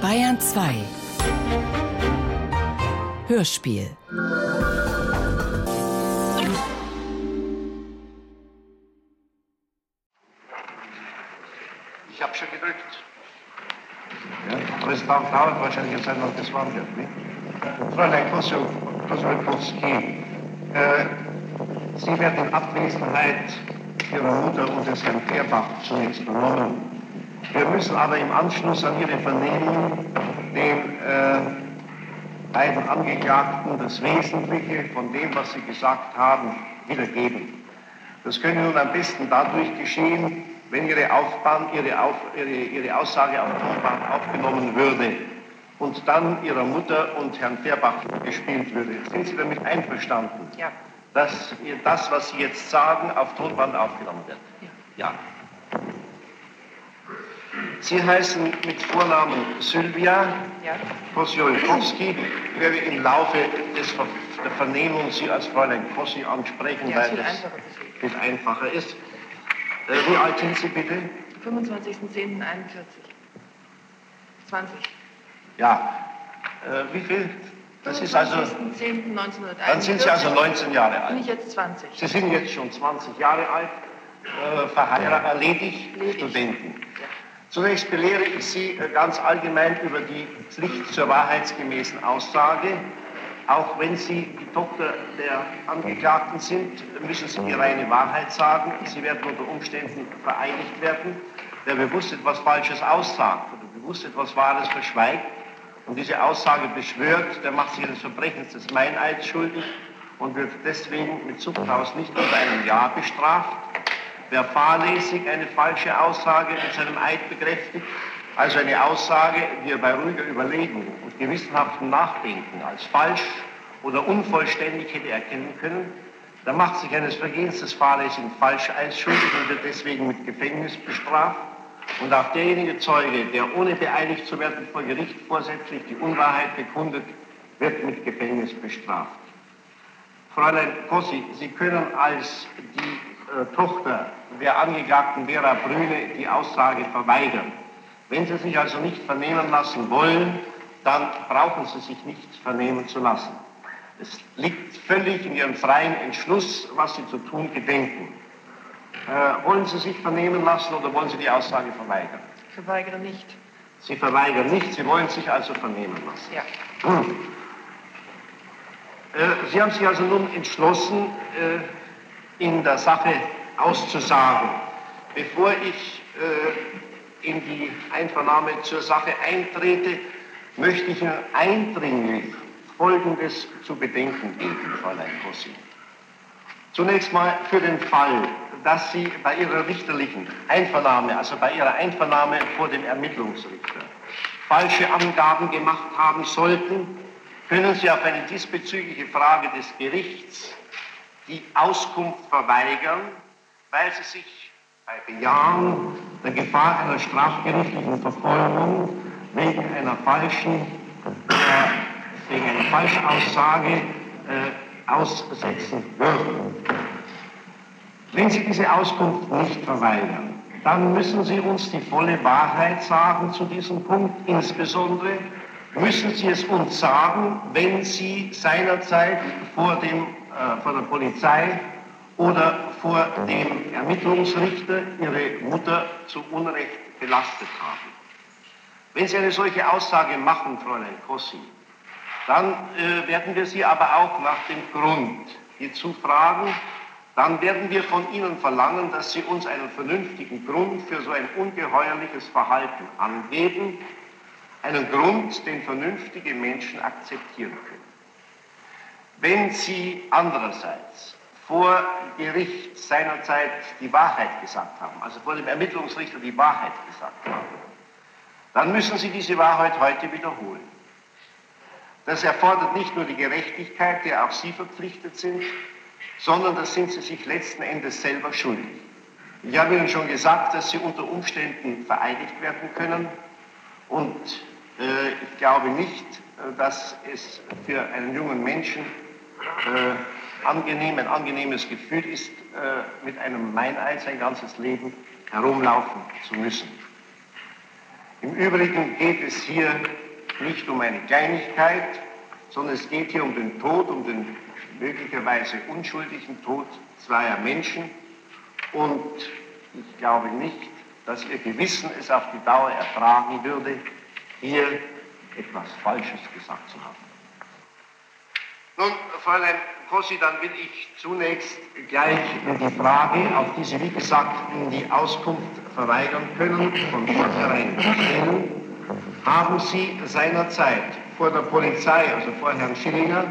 Bayern 2 Hörspiel Ich habe schon gedrückt. Ja, es dauert wahrscheinlich jetzt noch das warm wird. Fräulein Kosowski, äh, Sie werden in Abwesenheit Ihrer Mutter und des Herrn Fehrbach zunächst vernommen. Wir müssen aber im Anschluss an Ihre Vernehmung den äh, beiden Angeklagten das Wesentliche von dem, was sie gesagt haben, wiedergeben. Das könnte nun am besten dadurch geschehen, wenn Ihre, Aufbahn, ihre, Auf, ihre, ihre Aussage auf Tonband aufgenommen würde und dann Ihrer Mutter und Herrn Fehrbach gespielt würde. Sind Sie damit einverstanden? Ja. Dass das, was Sie jetzt sagen, auf Tonband aufgenommen wird? Ja. Ja. Sie heißen mit Vornamen Sylvia Ja. Kosjolkowski. Ich werde im Laufe des der Vernehmung Sie als Fräulein Kossi ansprechen, Ja, weil das viel einfacher ist. Äh, wie alt sind Sie bitte? 25.10.41. 20. Ja. Äh, wie viel? Das ist also, 25.10.1941. dann sind Sie also 19 Jahre Bin alt. ich jetzt 20. Sie sind jetzt schon 20 Jahre alt, äh, verheiratet, ledig, Ledig. Studenten. Zunächst belehre ich Sie äh, ganz allgemein über die Pflicht zur wahrheitsgemäßen Aussage. Auch wenn Sie die Tochter der Angeklagten sind, müssen Sie die reine Wahrheit sagen. Sie werden unter Umständen vereidigt werden. Wer bewusst etwas Falsches aussagt oder bewusst etwas Wahres verschweigt und diese Aussage beschwört, der macht sich eines Verbrechens des Meineids schuldig und wird deswegen mit Zuchthaus nicht unter einem Ja bestraft. Wer fahrlässig eine falsche Aussage mit seinem Eid bekräftigt, also eine Aussage, die er bei ruhiger Überlegung und gewissenhaftem Nachdenken als falsch oder unvollständig hätte erkennen können, der macht sich eines Vergehens des fahrlässigen Falscheids schuldig und wird deswegen mit Gefängnis bestraft. Und auch derjenige Zeuge, der ohne beeidigt zu werden vor Gericht vorsätzlich die Unwahrheit bekundet, wird mit Gefängnis bestraft. Fräulein Kossi, Sie können als die Tochter der Angeklagten Vera Brüne die Aussage verweigern. Wenn Sie sich also nicht vernehmen lassen wollen, dann brauchen Sie sich nicht vernehmen zu lassen. Es liegt völlig in Ihrem freien Entschluss, was Sie zu tun gedenken. Äh, wollen Sie sich vernehmen lassen oder wollen Sie die Aussage verweigern? Ich verweigere nicht. Sie verweigern nicht, Sie wollen sich also vernehmen lassen. Ja. Hm. Äh, Sie haben sich also nun entschlossen, äh, in der Sache auszusagen. Bevor ich äh, in die Einvernahme zur Sache eintrete, möchte ich Ihnen eindringlich Folgendes zu bedenken geben, Fräulein Kossi. Zunächst mal für den Fall, dass Sie bei Ihrer richterlichen Einvernahme, also bei Ihrer Einvernahme vor dem Ermittlungsrichter, falsche Angaben gemacht haben sollten, können Sie auf eine diesbezügliche Frage des Gerichts die Auskunft verweigern, weil Sie sich bei Bejahen der Gefahr einer strafgerichtlichen Verfolgung wegen einer falschen, äh, wegen einer Falschaussage äh, aussetzen würden. Wenn Sie diese Auskunft nicht verweigern, dann müssen Sie uns die volle Wahrheit sagen zu diesem Punkt. Insbesondere müssen Sie es uns sagen, wenn Sie seinerzeit vor, dem, vor der Polizei oder vor dem Ermittlungsrichter Ihre Mutter zu Unrecht belastet haben. Wenn Sie eine solche Aussage machen, Fräulein Kossi, dann äh, werden wir Sie aber auch nach dem Grund hierzu fragen. Dann werden wir von Ihnen verlangen, dass Sie uns einen vernünftigen Grund für so ein ungeheuerliches Verhalten angeben. Einen Grund, den vernünftige Menschen akzeptieren können. Wenn Sie andererseits vor Gericht seinerzeit die Wahrheit gesagt haben, also vor dem Ermittlungsrichter die Wahrheit gesagt haben, dann müssen Sie diese Wahrheit heute wiederholen. Das erfordert nicht nur die Gerechtigkeit, der auch Sie verpflichtet sind, sondern das sind Sie sich letzten Endes selber schuldig. Ich habe Ihnen schon gesagt, dass Sie unter Umständen vereidigt werden können und äh, ich glaube nicht, äh, dass es für einen jungen Menschen äh, angenehm, ein angenehmes Gefühl ist, äh, mit einem Meineid sein ganzes Leben herumlaufen zu müssen. Im Übrigen geht es hier nicht um eine Kleinigkeit, sondern es geht hier um den Tod, um den möglicherweise unschuldigen Tod zweier Menschen. Und ich glaube nicht, dass Ihr Gewissen es auf die Dauer ertragen würde, hier etwas Falsches gesagt zu haben. Nun, Fräulein Kossi, dann will ich zunächst gleich die Frage, auf die Sie, wie gesagt, die Auskunft verweigern können, von vornherein stellen. Haben Sie seinerzeit vor der Polizei, also vor Herrn Schillinger,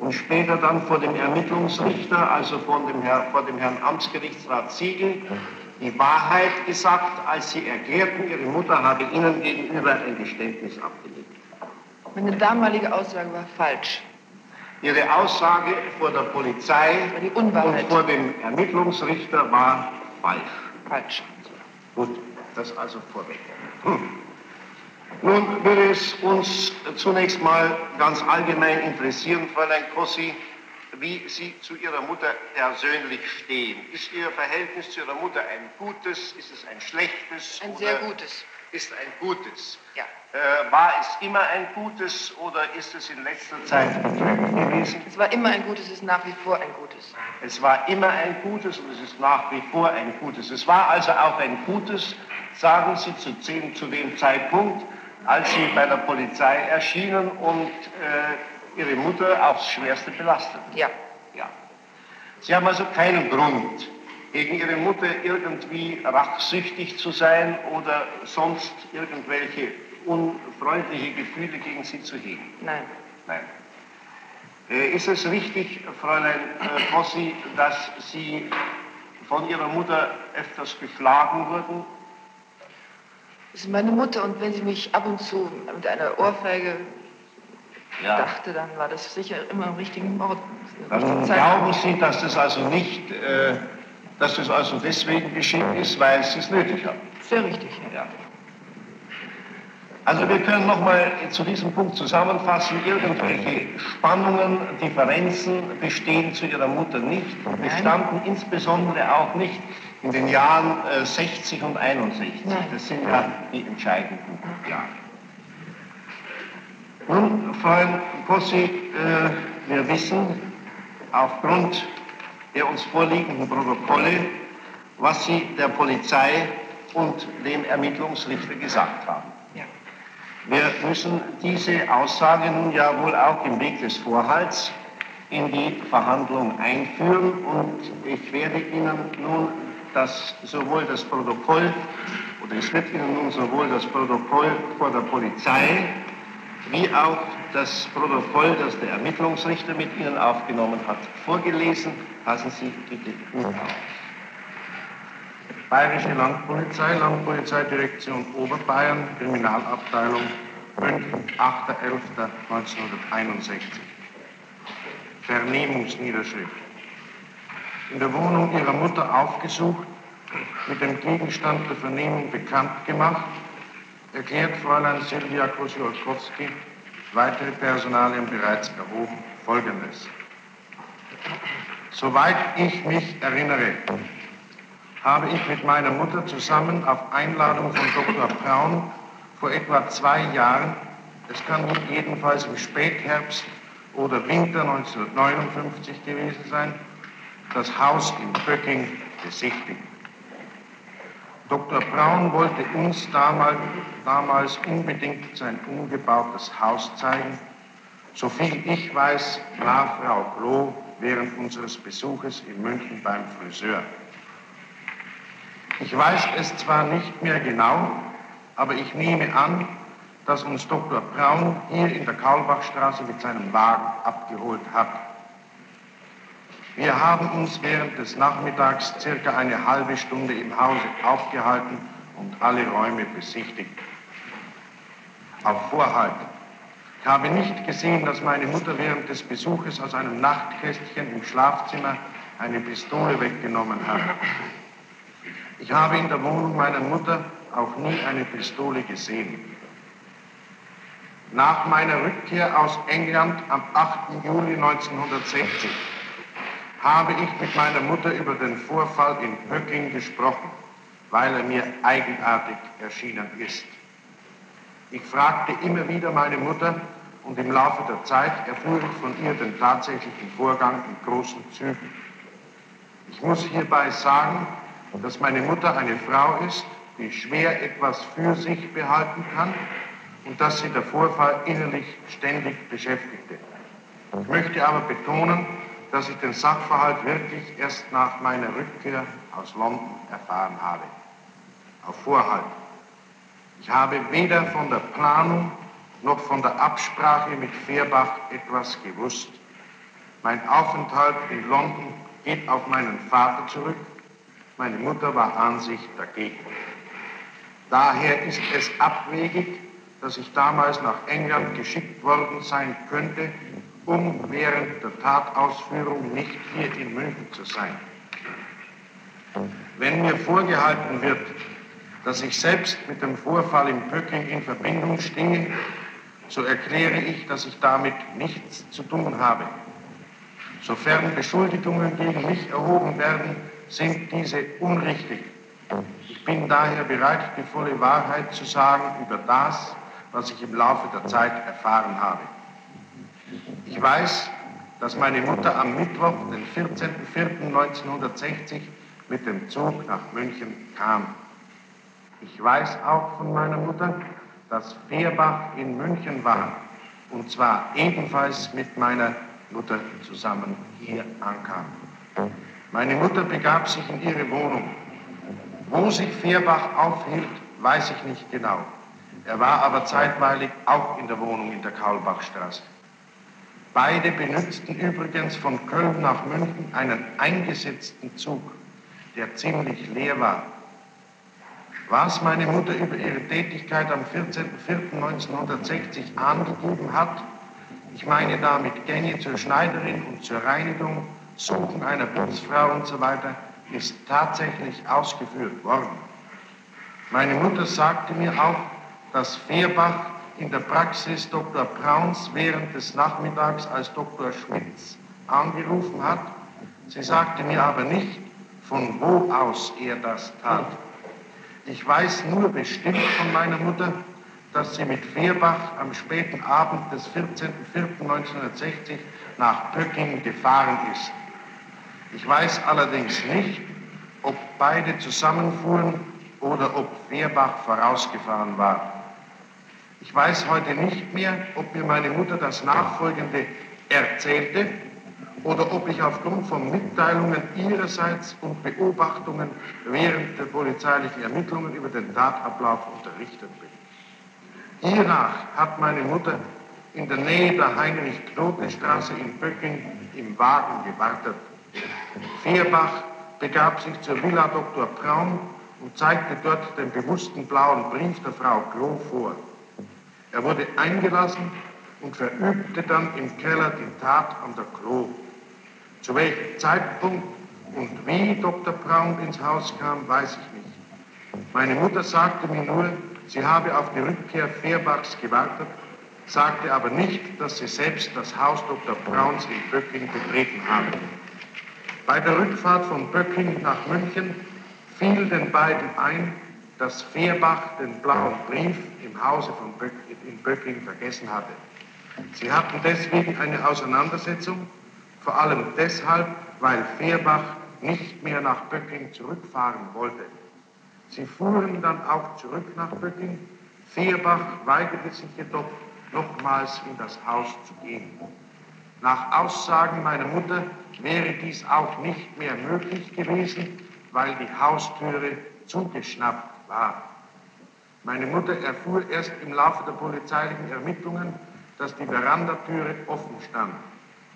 und später dann vor dem Ermittlungsrichter, also vor dem, Herr, vor dem Herrn Amtsgerichtsrat Siegel, die Wahrheit gesagt, als Sie erklärten, Ihre Mutter habe Ihnen gegenüber ein Geständnis abgelegt. Meine damalige Aussage war falsch. Ihre Aussage vor der Polizei und vor dem Ermittlungsrichter war falsch. Falsch. Gut, das also vorweg. Hm. Nun würde es uns zunächst mal ganz allgemein interessieren, Fräulein Kossi, wie Sie zu Ihrer Mutter persönlich stehen. Ist Ihr Verhältnis zu Ihrer Mutter ein gutes? Ist es ein schlechtes? Ein sehr gutes. Ist ein gutes. Ja. Äh, war es immer ein gutes oder ist es in letzter Zeit betrübt gewesen? Es war immer ein gutes, es ist nach wie vor ein gutes. Es war immer ein gutes und es ist nach wie vor ein gutes. Es war also auch ein gutes, sagen Sie, zu, zu dem Zeitpunkt, als Sie bei der Polizei erschienen und äh, Ihre Mutter aufs Schwerste belastet. Ja. ja. Sie haben also keinen Grund, gegen Ihre Mutter irgendwie rachsüchtig zu sein oder sonst irgendwelche unfreundliche Gefühle gegen sie zu hegen. Nein. Nein. Äh, ist es richtig, Fräulein äh, Bossi, dass Sie von Ihrer Mutter öfters geschlagen wurden das ist meine Mutter und wenn sie mich ab und zu mit einer Ohrfeige ja. dachte, dann war das sicher immer im richtigen Ort. Dann glauben Sie, dass das also nicht, äh, dass das also deswegen geschehen ist, weil Sie es nötig haben? Sehr richtig, ja. ja. Also wir können nochmal zu diesem Punkt zusammenfassen, irgendwelche Spannungen, Differenzen bestehen zu Ihrer Mutter nicht, bestanden insbesondere auch nicht in den Jahren äh, 60 und 61. Nein. Das sind ja die entscheidenden Jahre. Nun, Freund Kossi, äh, wir wissen aufgrund der uns vorliegenden Protokolle, was Sie der Polizei und dem Ermittlungsrichter gesagt haben. Wir müssen diese Aussage nun ja wohl auch im Weg des Vorhalts in die Verhandlung einführen und ich werde Ihnen nun dass sowohl das Protokoll, oder es wird Ihnen nun sowohl das Protokoll vor der Polizei wie auch das Protokoll, das der Ermittlungsrichter mit Ihnen aufgenommen hat, vorgelesen. Passen Sie bitte gut auf. Bayerische Landpolizei, Landpolizeidirektion Oberbayern, Kriminalabteilung 5, 8.11.1961. Vernehmungsniederschrift in der Wohnung ihrer Mutter aufgesucht, mit dem Gegenstand der Vernehmung bekannt gemacht, erklärt Fräulein Silvia Kosiolkowski, weitere Personalien bereits erhoben, Folgendes. Soweit ich mich erinnere, habe ich mit meiner Mutter zusammen auf Einladung von Dr. Braun vor etwa zwei Jahren, es kann nun jedenfalls im Spätherbst oder Winter 1959 gewesen sein, das Haus in Böcking besichtigen. Dr. Braun wollte uns damals, damals unbedingt sein umgebautes Haus zeigen. Soviel ich weiß, war Frau Klo während unseres Besuches in München beim Friseur. Ich weiß es zwar nicht mehr genau, aber ich nehme an, dass uns Dr. Braun hier in der Kaulbachstraße mit seinem Wagen abgeholt hat. Wir haben uns während des Nachmittags circa eine halbe Stunde im Hause aufgehalten und alle Räume besichtigt. Auf Vorhalt. Ich habe nicht gesehen, dass meine Mutter während des Besuches aus einem Nachtkästchen im Schlafzimmer eine Pistole weggenommen hat. Ich habe in der Wohnung meiner Mutter auch nie eine Pistole gesehen. Nach meiner Rückkehr aus England am 8. Juli 1960 habe ich mit meiner Mutter über den Vorfall in Pöcking gesprochen, weil er mir eigenartig erschienen ist. Ich fragte immer wieder meine Mutter und im Laufe der Zeit erfuhr ich von ihr den tatsächlichen Vorgang in großen Zügen. Ich muss hierbei sagen, dass meine Mutter eine Frau ist, die schwer etwas für sich behalten kann und dass sie der Vorfall innerlich ständig beschäftigte. Ich möchte aber betonen, dass ich den Sachverhalt wirklich erst nach meiner Rückkehr aus London erfahren habe. Auf Vorhalt. Ich habe weder von der Planung noch von der Absprache mit Fehrbach etwas gewusst. Mein Aufenthalt in London geht auf meinen Vater zurück. Meine Mutter war an sich dagegen. Daher ist es abwegig, dass ich damals nach England geschickt worden sein könnte, um während der Tatausführung nicht hier in München zu sein. Wenn mir vorgehalten wird, dass ich selbst mit dem Vorfall in Pöcking in Verbindung stehe, so erkläre ich, dass ich damit nichts zu tun habe. Sofern Beschuldigungen gegen mich erhoben werden, sind diese unrichtig. Ich bin daher bereit, die volle Wahrheit zu sagen über das, was ich im Laufe der Zeit erfahren habe. Ich weiß, dass meine Mutter am Mittwoch, den 14.04.1960, mit dem Zug nach München kam. Ich weiß auch von meiner Mutter, dass Fehrbach in München war, und zwar ebenfalls mit meiner Mutter zusammen hier ankam. Meine Mutter begab sich in ihre Wohnung. Wo sich Fehrbach aufhielt, weiß ich nicht genau. Er war aber zeitweilig auch in der Wohnung in der Kaulbachstraße. Beide benutzten übrigens von Köln nach München einen eingesetzten Zug, der ziemlich leer war. Was meine Mutter über ihre Tätigkeit am 14.04.1960 angegeben hat, ich meine damit Gänge zur Schneiderin und zur Reinigung, Suchen einer Putzfrau und so weiter, ist tatsächlich ausgeführt worden. Meine Mutter sagte mir auch, dass Fehrbach in der Praxis Dr. Brauns während des Nachmittags als Dr. Schmitz angerufen hat. Sie sagte mir aber nicht, von wo aus er das tat. Ich weiß nur bestimmt von meiner Mutter, dass sie mit Fehrbach am späten Abend des 14.04.1960 nach Pöcking gefahren ist. Ich weiß allerdings nicht, ob beide zusammenfuhren oder ob Fehrbach vorausgefahren war. Ich weiß heute nicht mehr, ob mir meine Mutter das Nachfolgende erzählte oder ob ich aufgrund von Mitteilungen ihrerseits und Beobachtungen während der polizeilichen Ermittlungen über den Tatablauf unterrichtet bin. Hiernach hat meine Mutter in der Nähe der Heinrich-Knote-Straße in Böcking im Wagen gewartet. Fehrbach begab sich zur Villa Dr. Braun und zeigte dort den bewussten blauen Brief der Frau Klo vor. Er wurde eingelassen und verübte dann im Keller die Tat an der Klo. Zu welchem Zeitpunkt und wie Dr. Braun ins Haus kam, weiß ich nicht. Meine Mutter sagte mir nur, sie habe auf die Rückkehr Fehrbachs gewartet, sagte aber nicht, dass sie selbst das Haus Dr. Brauns in Böcking betreten habe. Bei der Rückfahrt von Böcking nach München fiel den beiden ein, dass Fehrbach den blauen Brief im Hause von Böck, in Böcking vergessen hatte. Sie hatten deswegen eine Auseinandersetzung, vor allem deshalb, weil Fehrbach nicht mehr nach Böcking zurückfahren wollte. Sie fuhren dann auch zurück nach Böcking. Fehrbach weigerte sich jedoch, nochmals in das Haus zu gehen. Nach Aussagen meiner Mutter wäre dies auch nicht mehr möglich gewesen, weil die Haustüre zugeschnappt war. Meine Mutter erfuhr erst im Laufe der polizeilichen Ermittlungen, dass die Verandatüre offen stand.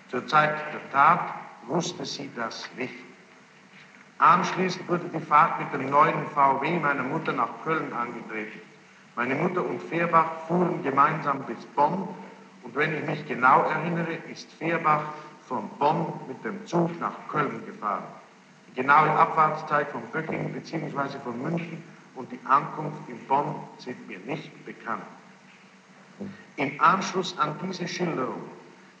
Zur Zeit der Tat wusste sie das nicht. Anschließend wurde die Fahrt mit dem neuen VW meiner Mutter nach Köln angetreten. Meine Mutter und Fehrbach fuhren gemeinsam bis Bonn und wenn ich mich genau erinnere, ist Fehrbach von Bonn mit dem Zug nach Köln gefahren. Die genaue Abfahrtszeit von Böcking bzw. von München und die Ankunft in Bonn sind mir nicht bekannt. Im Anschluss an diese Schilderung,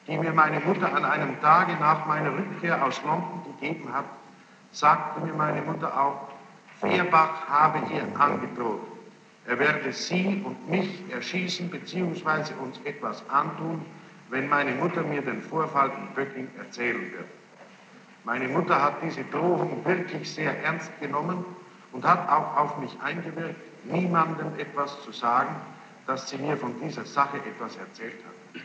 die mir meine Mutter an einem Tage nach meiner Rückkehr aus London gegeben hat, sagte mir meine Mutter auch, Fehrbach habe ihr angedroht. Er werde Sie und mich erschießen bzw. uns etwas antun, wenn meine Mutter mir den Vorfall in Böcking erzählen wird. Meine Mutter hat diese Drohung wirklich sehr ernst genommen und hat auch auf mich eingewirkt, niemandem etwas zu sagen, dass sie mir von dieser Sache etwas erzählt hat.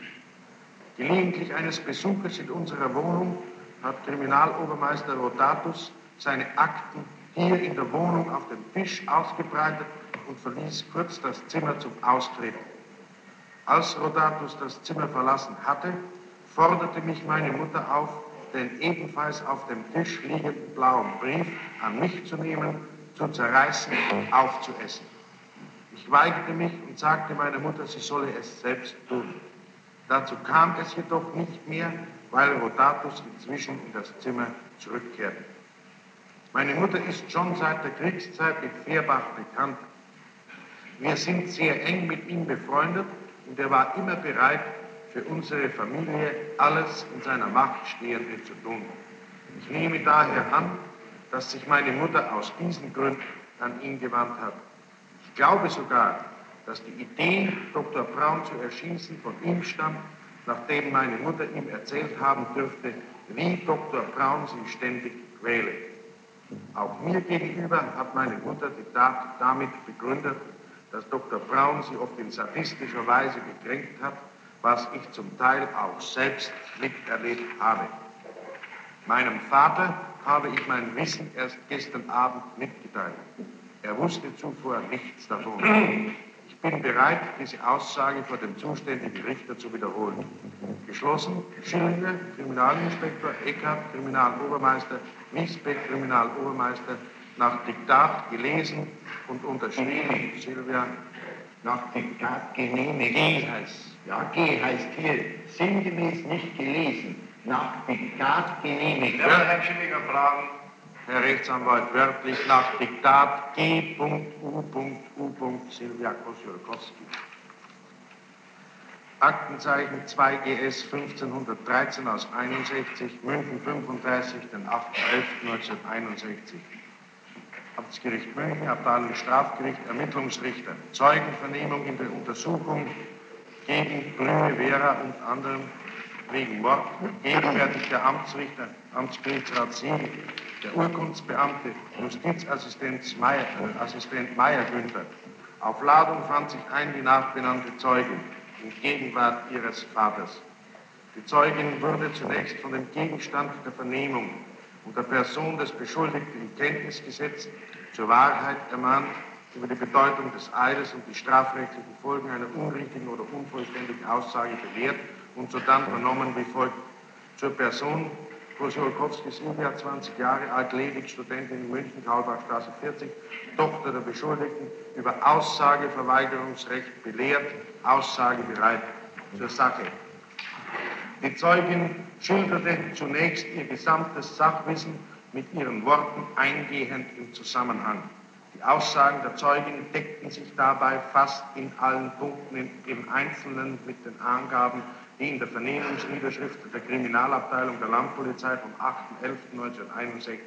Gelegentlich eines Besuches in unserer Wohnung hat Kriminalobermeister Rodatus seine Akten hier in der Wohnung auf dem Tisch ausgebreitet und verließ kurz das Zimmer zum Austreten. Als Rodatus das Zimmer verlassen hatte, forderte mich meine Mutter auf, den ebenfalls auf dem Tisch liegenden blauen Brief an mich zu nehmen, zu zerreißen und aufzuessen. Ich weigerte mich und sagte meiner Mutter, sie solle es selbst tun. Dazu kam es jedoch nicht mehr, weil Rodatus inzwischen in das Zimmer zurückkehrte. Meine Mutter ist schon seit der Kriegszeit mit Fehrbach bekannt. Wir sind sehr eng mit ihm befreundet und er war immer bereit, für unsere Familie alles in seiner Macht Stehende zu tun. Ich nehme daher an, dass sich meine Mutter aus diesen Gründen an ihn gewandt hat. Ich glaube sogar, dass die Idee, Dr. Braun zu erschießen, von ihm stammt, nachdem meine Mutter ihm erzählt haben dürfte, wie Dr. Braun sie ständig quäle. Auch mir gegenüber hat meine Mutter die Tat damit begründet, dass Dr. Braun sie oft in sadistischer Weise gekränkt hat was ich zum Teil auch selbst miterlebt habe. Meinem Vater habe ich mein Wissen erst gestern Abend mitgeteilt. Er wusste zuvor nichts davon. Ich bin bereit, diese Aussage vor dem zuständigen Richter zu wiederholen. Geschlossen, Schillinger, Kriminalinspektor, Eckhardt, Kriminalobermeister, Wiesbeck, Kriminalobermeister, nach Diktat gelesen und unterschrieben, Silvia, nach Diktat genehmigt. heißt ja, G heißt hier sinngemäß nicht gelesen, nach Diktat genehmigt. Ja, Herr Schillinger fragen. Herr Rechtsanwalt, wörtlich nach Diktat G.U.U. Silvia Kosiolkowski. Aktenzeichen 2GS 1513 aus 61, München 35, den 8.11.1961. Amtsgericht München, Abteilung Strafgericht, Ermittlungsrichter. Zeugenvernehmung in der Untersuchung gegen Brüne Vera und anderen wegen Mord, gegenwärtig der Amtsrichter, Amtsgerichtsrat Siegel, der Urkundsbeamte, Justizassistent Meier, äh, Assistent Meier Günther. Auf Ladung fand sich ein die nachbenannte Zeugin in Gegenwart ihres Vaters. Die Zeugin wurde zunächst von dem Gegenstand der Vernehmung und der Person des Beschuldigten in Kenntnis gesetzt, zur Wahrheit ermahnt über die Bedeutung des Eides und die strafrechtlichen Folgen einer unrichtigen oder unvollständigen Aussage belehrt und sodann vernommen wie folgt. Zur Person Kosiolkowski Silvia, 20 Jahre alt, ledig, Studentin in München, Kaulbachstraße 40, Tochter der Beschuldigten, über Aussageverweigerungsrecht belehrt, aussagebereit zur Sache. Die Zeugin schilderte zunächst ihr gesamtes Sachwissen mit ihren Worten eingehend im Zusammenhang. Die Aussagen der Zeugin deckten sich dabei fast in allen Punkten im Einzelnen mit den Angaben, die in der Vernehmungsniederschrift der Kriminalabteilung der Landpolizei vom 8.11.1961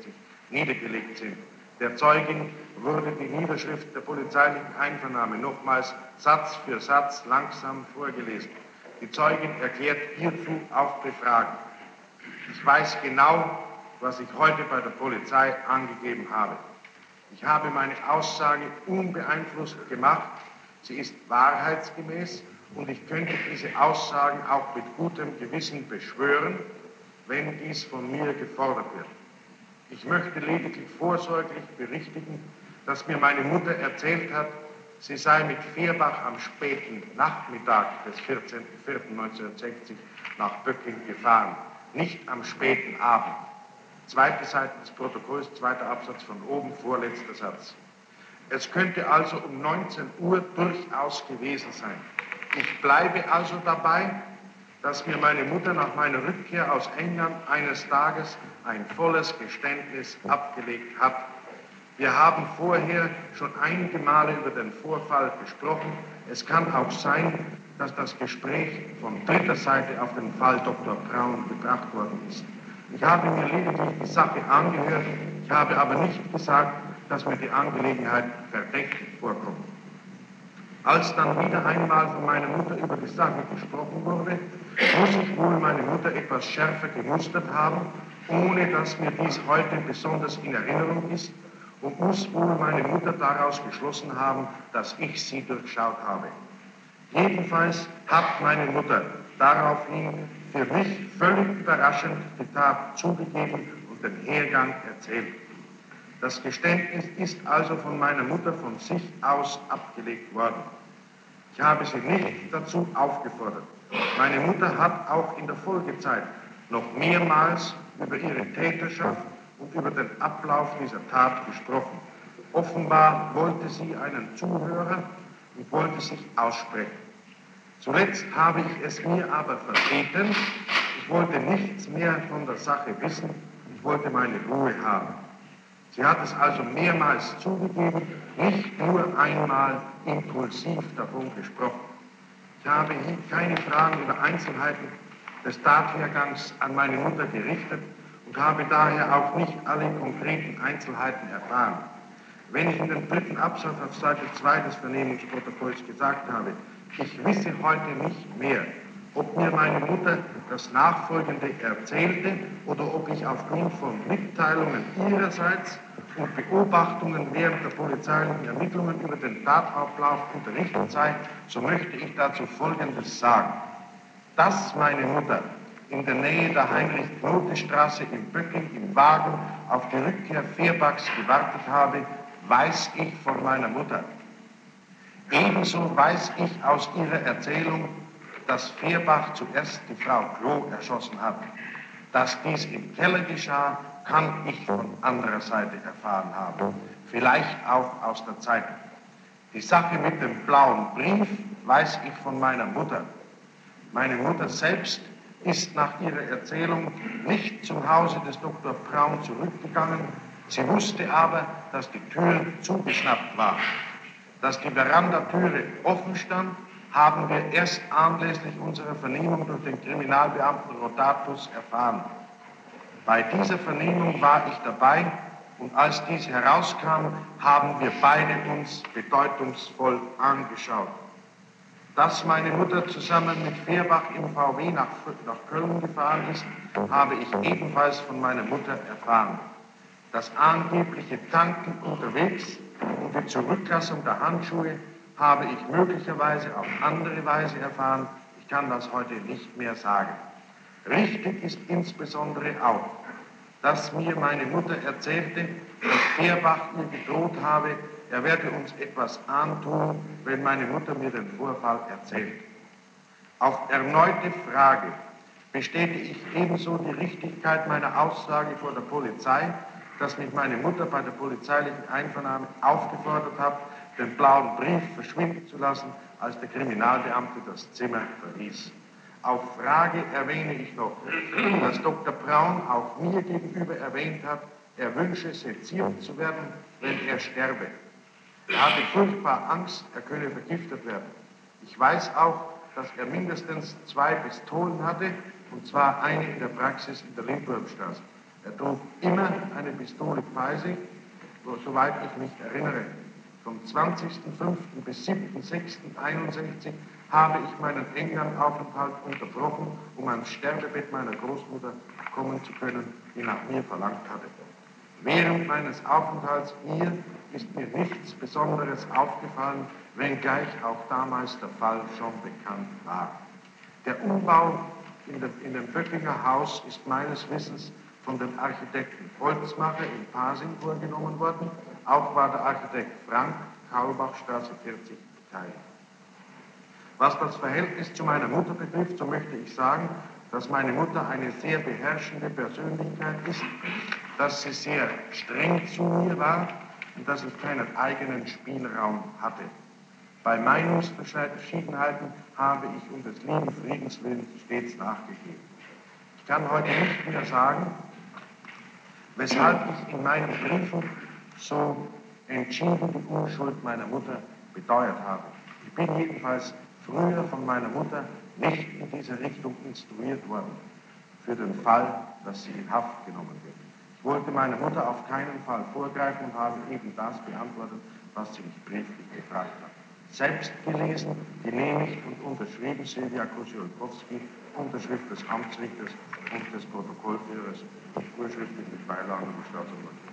niedergelegt sind. Der Zeugin wurde die Niederschrift der polizeilichen Einvernahme nochmals Satz für Satz langsam vorgelesen. Die Zeugin erklärt hierzu auf Befragen. Ich weiß genau, was ich heute bei der Polizei angegeben habe. Ich habe meine Aussage unbeeinflusst gemacht. Sie ist wahrheitsgemäß und ich könnte diese Aussagen auch mit gutem Gewissen beschwören, wenn dies von mir gefordert wird. Ich möchte lediglich vorsorglich berichtigen, dass mir meine Mutter erzählt hat, sie sei mit Fehrbach am späten Nachmittag des 14.04.1960 nach Böcking gefahren, nicht am späten Abend. Zweite Seite des Protokolls, zweiter Absatz von oben, vorletzter Satz. Es könnte also um 19 Uhr durchaus gewesen sein. Ich bleibe also dabei, dass mir meine Mutter nach meiner Rückkehr aus England eines Tages ein volles Geständnis abgelegt hat. Wir haben vorher schon einige Male über den Vorfall gesprochen. Es kann auch sein, dass das Gespräch von dritter Seite auf den Fall Dr. Braun gebracht worden ist. Ich habe mir lediglich die Sache angehört, ich habe aber nicht gesagt, dass mir die Angelegenheit verdächtig vorkommt. Als dann wieder einmal von meiner Mutter über die Sache gesprochen wurde, muss ich wohl meine Mutter etwas schärfer gemustert haben, ohne dass mir dies heute besonders in Erinnerung ist, und muss wohl meine Mutter daraus geschlossen haben, dass ich sie durchschaut habe. Jedenfalls hat meine Mutter daraufhin für mich völlig überraschend die Tat zugegeben und den Hergang erzählt. Das Geständnis ist also von meiner Mutter von sich aus abgelegt worden. Ich habe sie nicht dazu aufgefordert. Meine Mutter hat auch in der Folgezeit noch mehrmals über ihre Täterschaft und über den Ablauf dieser Tat gesprochen. Offenbar wollte sie einen Zuhörer und wollte sich aussprechen. Zuletzt habe ich es mir aber verbeten. Ich wollte nichts mehr von der Sache wissen. Ich wollte meine Ruhe haben. Sie hat es also mehrmals zugegeben, nicht nur einmal impulsiv davon gesprochen. Ich habe keine Fragen über Einzelheiten des Tathergangs an meine Mutter gerichtet habe daher auch nicht alle konkreten Einzelheiten erfahren. Wenn ich in dem dritten Absatz auf Seite 2 des Vernehmungsprotokolls gesagt habe, ich wisse heute nicht mehr, ob mir meine Mutter das Nachfolgende erzählte oder ob ich aufgrund von Mitteilungen ihrerseits und Beobachtungen während der polizeilichen Ermittlungen über den Tatablauf unterrichtet sei, so möchte ich dazu Folgendes sagen. Dass meine Mutter in der Nähe der Heinrich-Knote-Straße in Böcking im Wagen auf die Rückkehr Fehrbachs gewartet habe, weiß ich von meiner Mutter. Ebenso weiß ich aus ihrer Erzählung, dass Fehrbach zuerst die Frau Klo erschossen hat. Dass dies im Keller geschah, kann ich von anderer Seite erfahren haben. Vielleicht auch aus der Zeitung. Die Sache mit dem blauen Brief weiß ich von meiner Mutter. Meine Mutter selbst ist nach ihrer Erzählung nicht zum Hause des Dr. Braun zurückgegangen. Sie wusste aber, dass die Tür zugeschnappt war. Dass die Verandatüre offen stand, haben wir erst anlässlich unserer Vernehmung durch den Kriminalbeamten Rotatus erfahren. Bei dieser Vernehmung war ich dabei und als dies herauskam, haben wir beide uns bedeutungsvoll angeschaut. Dass meine Mutter zusammen mit Fehrbach im VW nach, nach Köln gefahren ist, habe ich ebenfalls von meiner Mutter erfahren. Das angebliche Tanken unterwegs und die Zurücklassung der Handschuhe habe ich möglicherweise auf andere Weise erfahren. Ich kann das heute nicht mehr sagen. Richtig ist insbesondere auch, dass mir meine Mutter erzählte, dass Fehrbach ihr gedroht habe, er werde uns etwas antun, wenn meine Mutter mir den Vorfall erzählt. Auf erneute Frage bestätige ich ebenso die Richtigkeit meiner Aussage vor der Polizei, dass mich meine Mutter bei der polizeilichen Einvernahme aufgefordert hat, den blauen Brief verschwinden zu lassen, als der Kriminalbeamte das Zimmer verließ. Auf Frage erwähne ich noch, dass Dr. Braun auch mir gegenüber erwähnt hat, er wünsche seziert zu werden, wenn er sterbe. Er hatte furchtbar Angst, er könne vergiftet werden. Ich weiß auch, dass er mindestens zwei Pistolen hatte, und zwar eine in der Praxis in der Lindwurmstraße. Er trug immer eine Pistole bei sich, soweit ich mich erinnere. Vom 20.05. bis 7.06.61 habe ich meinen England-Aufenthalt unterbrochen, um ans Sterbebett meiner Großmutter kommen zu können, die nach mir verlangt hatte. Während meines Aufenthalts hier ist mir nichts Besonderes aufgefallen, wenngleich auch damals der Fall schon bekannt war. Der Umbau in, dem, in dem Böckinger Haus ist meines Wissens von dem Architekten Holzmacher in Pasing vorgenommen worden. Auch war der Architekt Frank, Kaulbachstraße 40, beteiligt. Was das Verhältnis zu meiner Mutter betrifft, so möchte ich sagen, dass meine Mutter eine sehr beherrschende Persönlichkeit ist, dass sie sehr streng zu mir war und dass ich keinen eigenen Spielraum hatte. Bei Meinungsverschiedenheiten habe ich um des lieben Friedens willen stets nachgegeben. Ich kann heute nicht mehr sagen, weshalb ich in meinen Briefen so entschieden die Unschuld meiner Mutter beteuert habe. Ich bin jedenfalls früher von meiner Mutter nicht in diese Richtung instruiert worden, für den Fall, dass sie in Haft genommen wird. Ich wollte meiner Mutter auf keinen Fall vorgreifen und habe eben das beantwortet, was sie mich brieflich gefragt hat. selbst gelesen, genehmigt und unterschrieben Silvia Kosiolkowski, Unterschrift des Amtsrichters und des Protokollführers, urschriftlich mit Beilagen der Staatsanwaltschaft.